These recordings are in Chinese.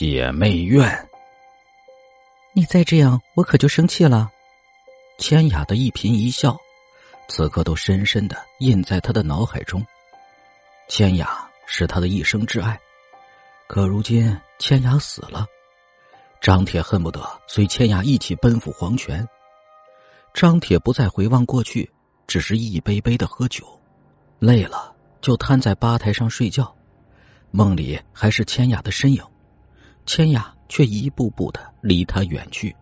姐妹院。你再这样，我可就生气了。千雅的一颦一笑，此刻都深深的印在他的脑海中。千雅是他的一生挚爱，可如今千雅死了，张铁恨不得随千雅一起奔赴黄泉。张铁不再回望过去，只是一杯杯的喝酒，累了就瘫在吧台上睡觉，梦里还是千雅的身影，千雅却一步步的离他远去。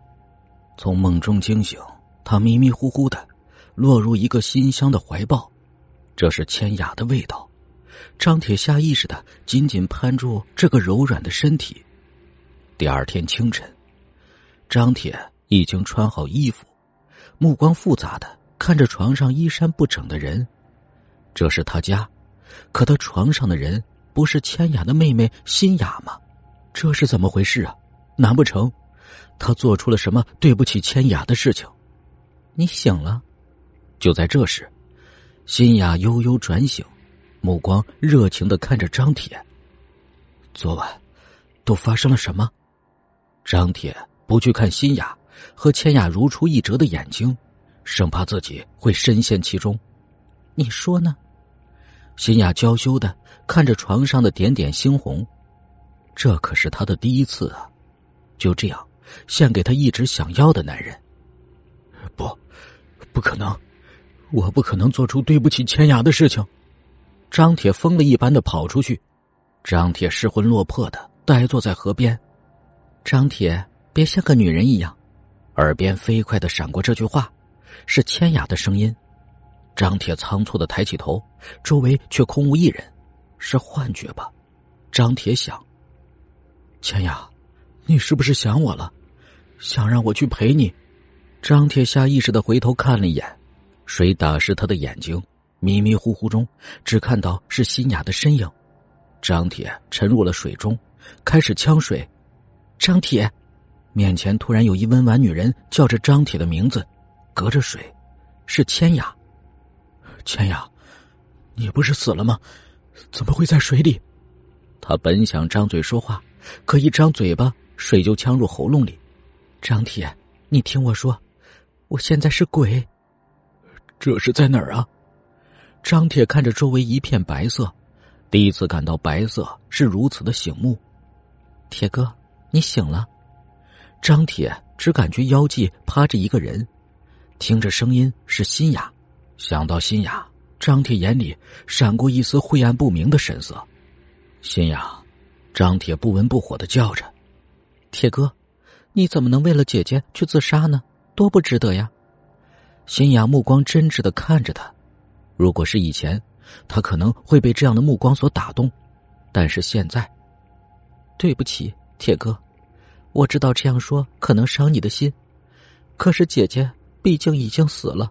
从梦中惊醒，他迷迷糊糊的落入一个馨香的怀抱，这是千雅的味道。张铁下意识的紧紧攀住这个柔软的身体。第二天清晨，张铁已经穿好衣服。目光复杂的看着床上衣衫不整的人，这是他家，可他床上的人不是千雅的妹妹新雅吗？这是怎么回事啊？难不成他做出了什么对不起千雅的事情？你醒了。就在这时，新雅悠悠转醒，目光热情的看着张铁。昨晚都发生了什么？张铁不去看新雅。和千雅如出一辙的眼睛，生怕自己会深陷其中。你说呢？新雅娇羞的看着床上的点点猩红，这可是她的第一次啊！就这样，献给她一直想要的男人。不，不可能，我不可能做出对不起千雅的事情。张铁疯了一般的跑出去，张铁失魂落魄的呆坐在河边。张铁，别像个女人一样。耳边飞快的闪过这句话，是千雅的声音。张铁仓促的抬起头，周围却空无一人，是幻觉吧？张铁想。千雅，你是不是想我了？想让我去陪你？张铁下意识的回头看了一眼，水打湿他的眼睛，迷迷糊糊中只看到是新雅的身影。张铁沉入了水中，开始呛水。张铁。面前突然有一温婉女人叫着张铁的名字，隔着水，是千雅。千雅，你不是死了吗？怎么会在水里？他本想张嘴说话，可一张嘴巴，水就呛入喉咙里。张铁，你听我说，我现在是鬼。这是在哪儿啊？张铁看着周围一片白色，第一次感到白色是如此的醒目。铁哥，你醒了。张铁只感觉腰际趴着一个人，听着声音是新雅，想到新雅，张铁眼里闪过一丝晦暗不明的神色。新雅，张铁不温不火的叫着：“铁哥，你怎么能为了姐姐去自杀呢？多不值得呀！”新雅目光真挚的看着他，如果是以前，他可能会被这样的目光所打动，但是现在，对不起，铁哥。我知道这样说可能伤你的心，可是姐姐毕竟已经死了，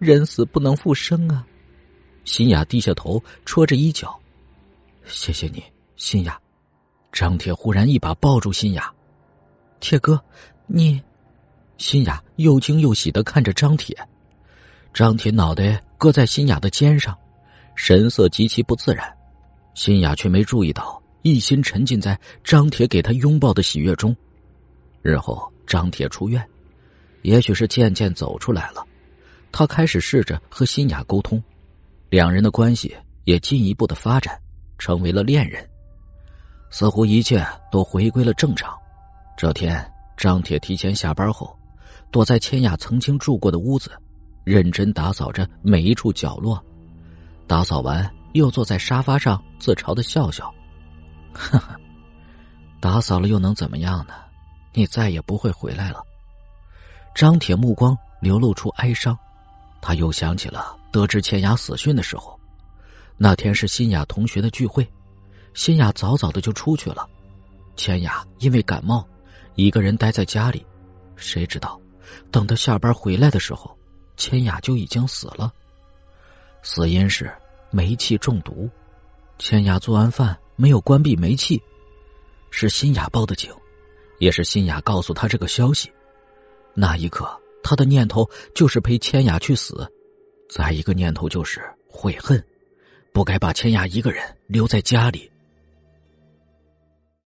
人死不能复生啊！新雅低下头戳着衣角，谢谢你，新雅。张铁忽然一把抱住新雅，铁哥，你……新雅又惊又喜的看着张铁，张铁脑袋搁在新雅的肩上，神色极其不自然，新雅却没注意到。一心沉浸在张铁给他拥抱的喜悦中，日后张铁出院，也许是渐渐走出来了，他开始试着和新雅沟通，两人的关系也进一步的发展，成为了恋人，似乎一切都回归了正常。这天，张铁提前下班后，躲在千雅曾经住过的屋子，认真打扫着每一处角落，打扫完又坐在沙发上自嘲的笑笑。呵呵，打扫了又能怎么样呢？你再也不会回来了。张铁目光流露出哀伤，他又想起了得知千雅死讯的时候，那天是新雅同学的聚会，新雅早早的就出去了，千雅因为感冒，一个人待在家里，谁知道，等他下班回来的时候，千雅就已经死了，死因是煤气中毒。千雅做完饭。没有关闭煤气，是新雅报的警，也是新雅告诉他这个消息。那一刻，他的念头就是陪千雅去死，再一个念头就是悔恨，不该把千雅一个人留在家里。